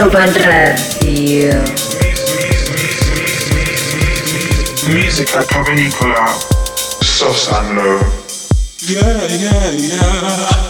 Club Radio. Music at Provenicola, soft and low. Yeah, yeah, yeah.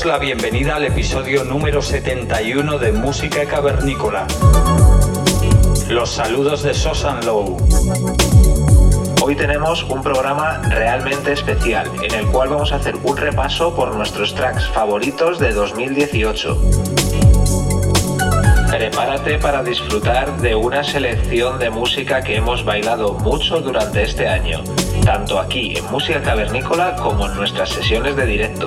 Damos la bienvenida al episodio número 71 de Música Cavernícola. Los saludos de Sosan Low. Hoy tenemos un programa realmente especial en el cual vamos a hacer un repaso por nuestros tracks favoritos de 2018. Prepárate para disfrutar de una selección de música que hemos bailado mucho durante este año, tanto aquí en Música Cavernícola como en nuestras sesiones de directo.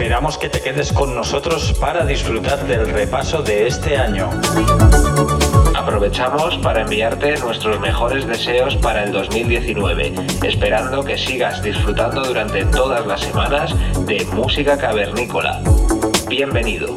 Esperamos que te quedes con nosotros para disfrutar del repaso de este año. Aprovechamos para enviarte nuestros mejores deseos para el 2019, esperando que sigas disfrutando durante todas las semanas de música cavernícola. Bienvenido.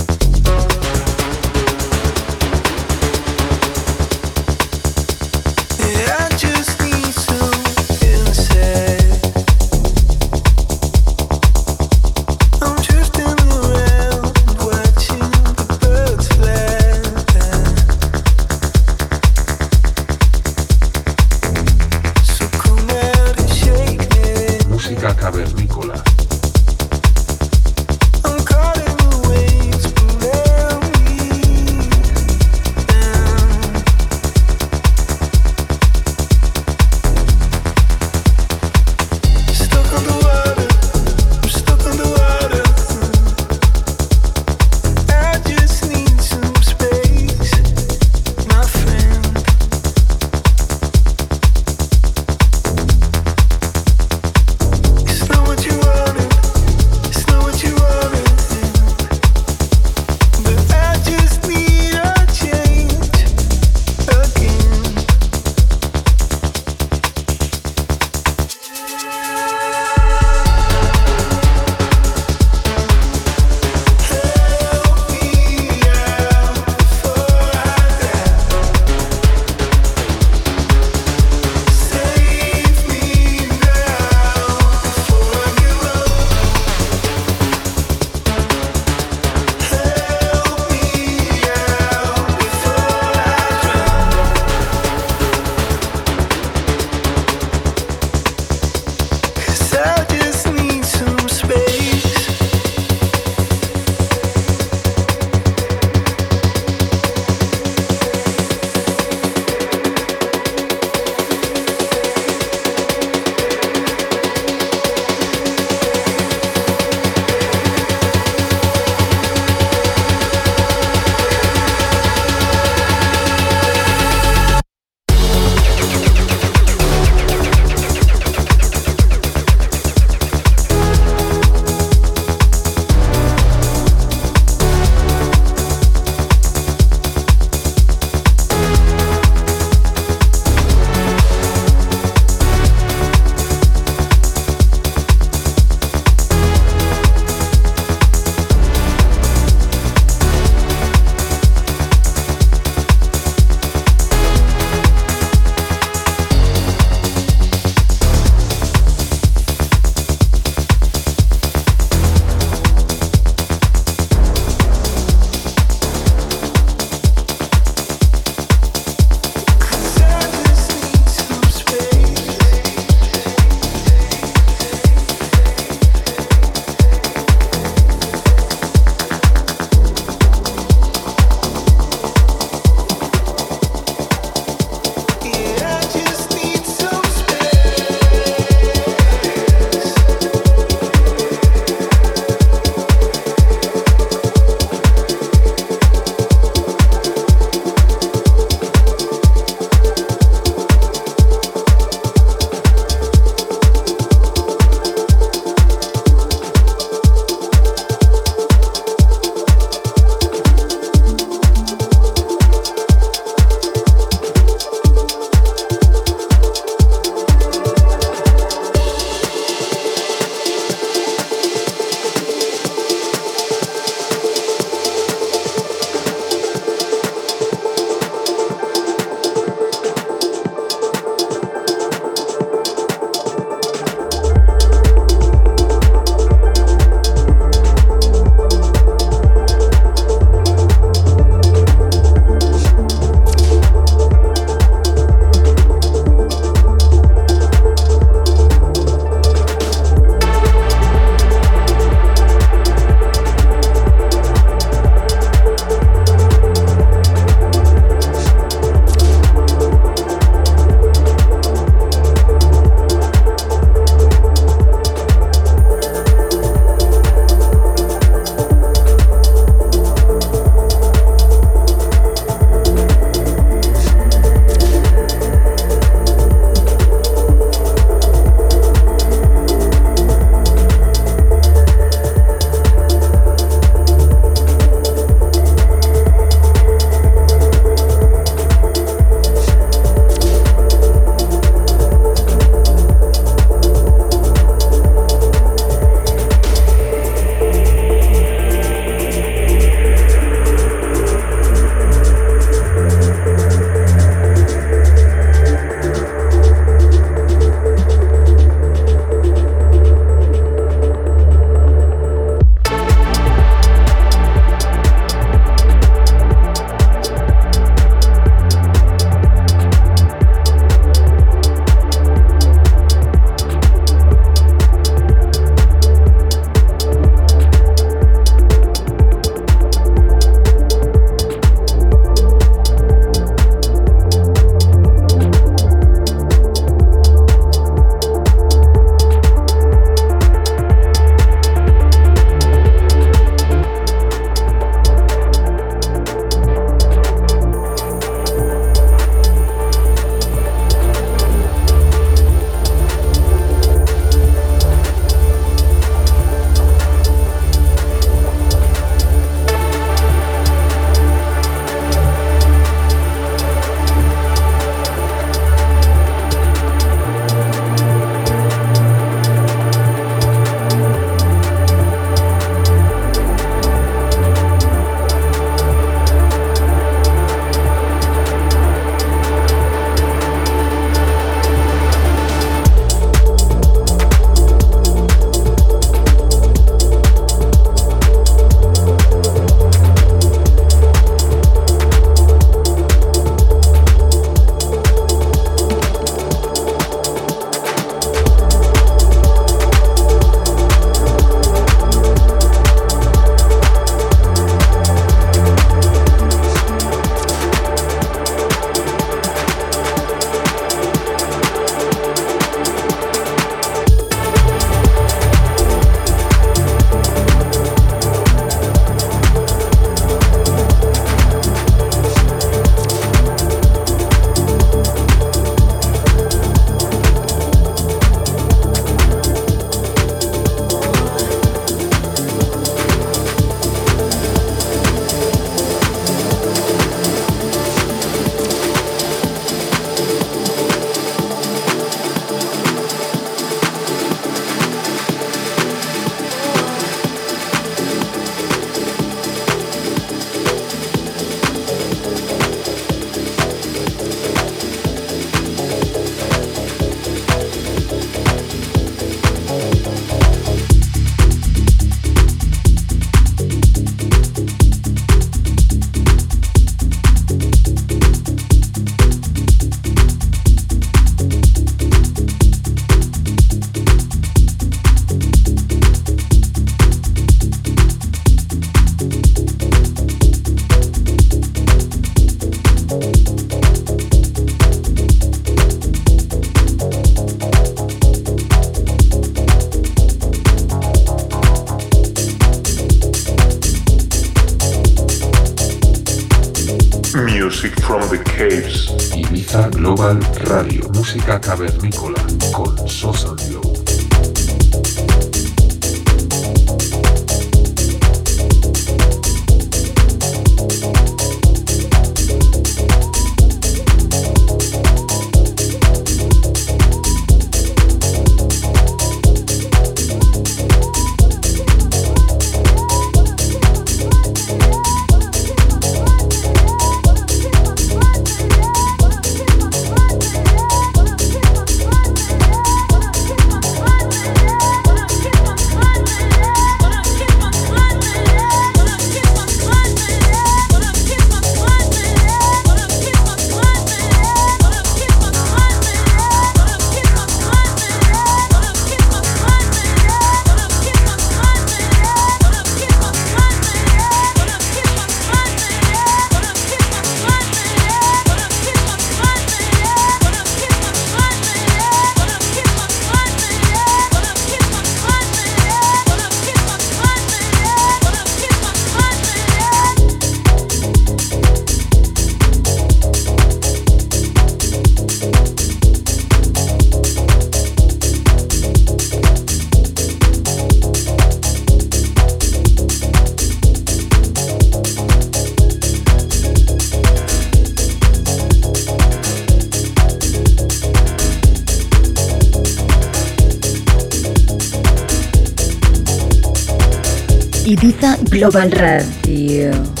Global Radio.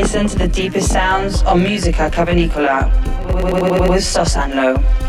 Listen to the deepest sounds on Musica Cavernicola with Sosanlo.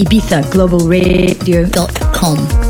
IbizaGlobalRadio.com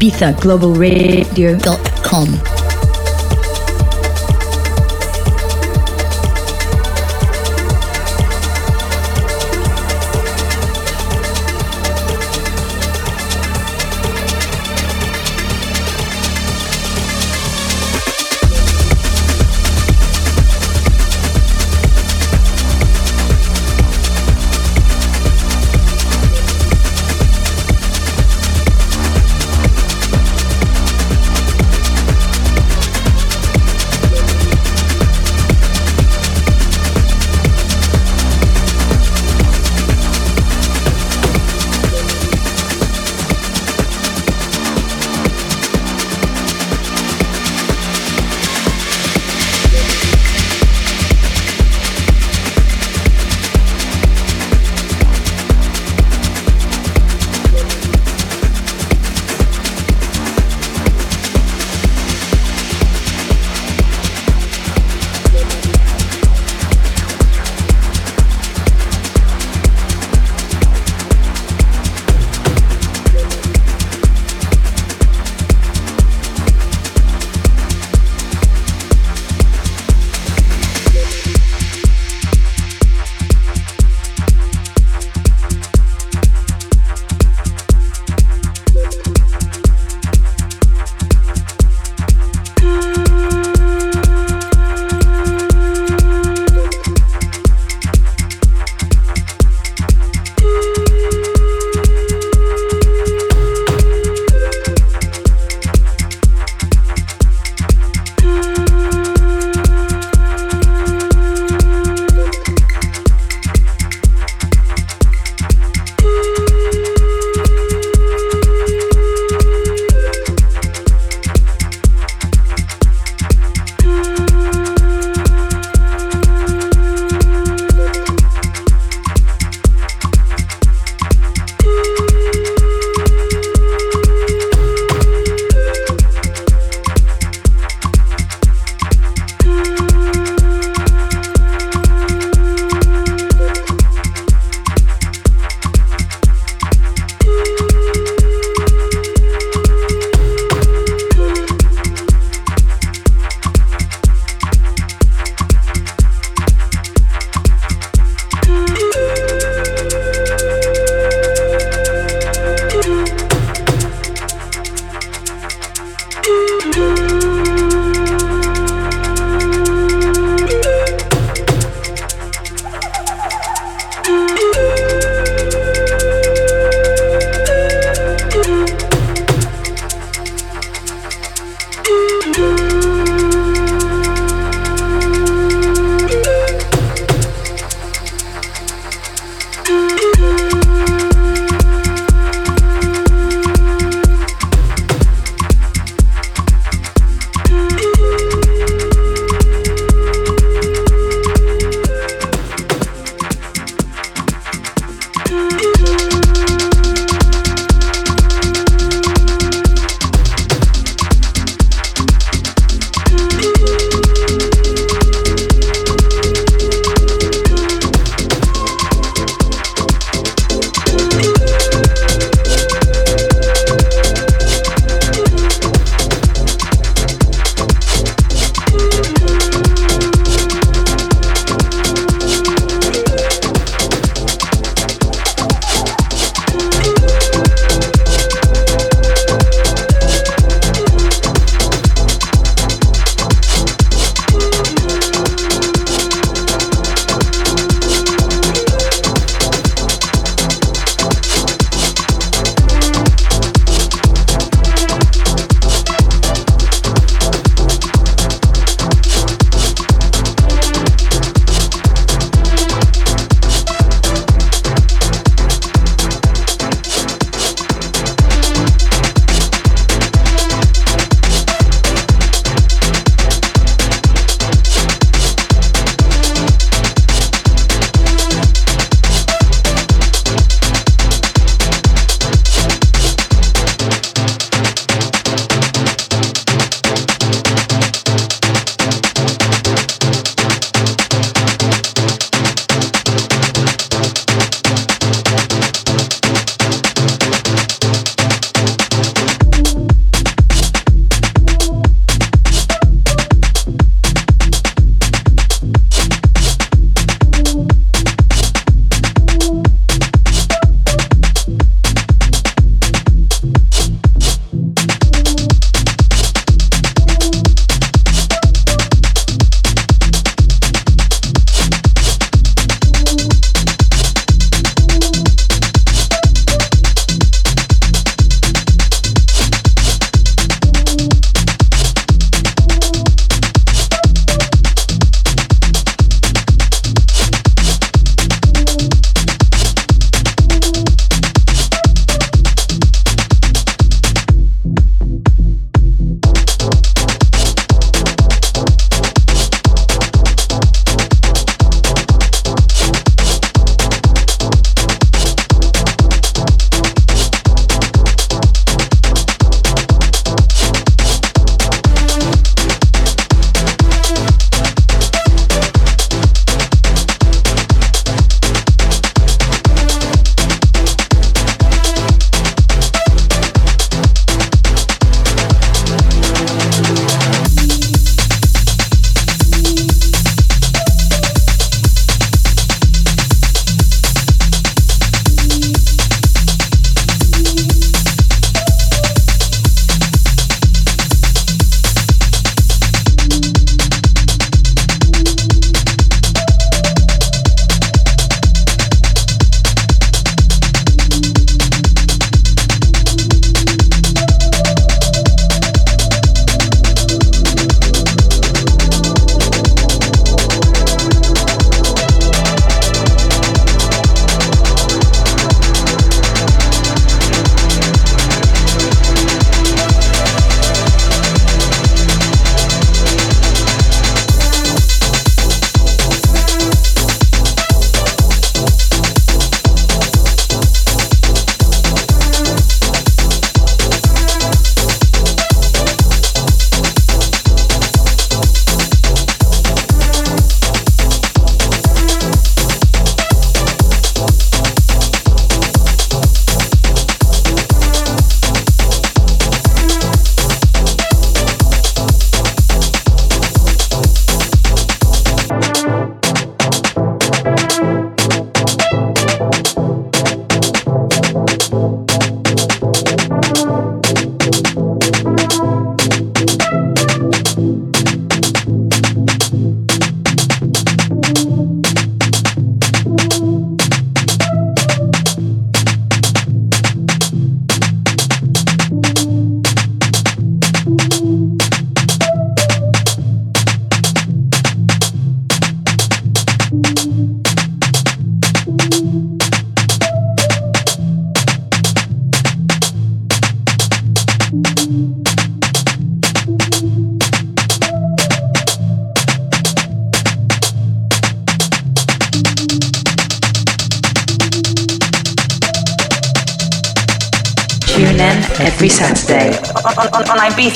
ibizaglobalradio.com.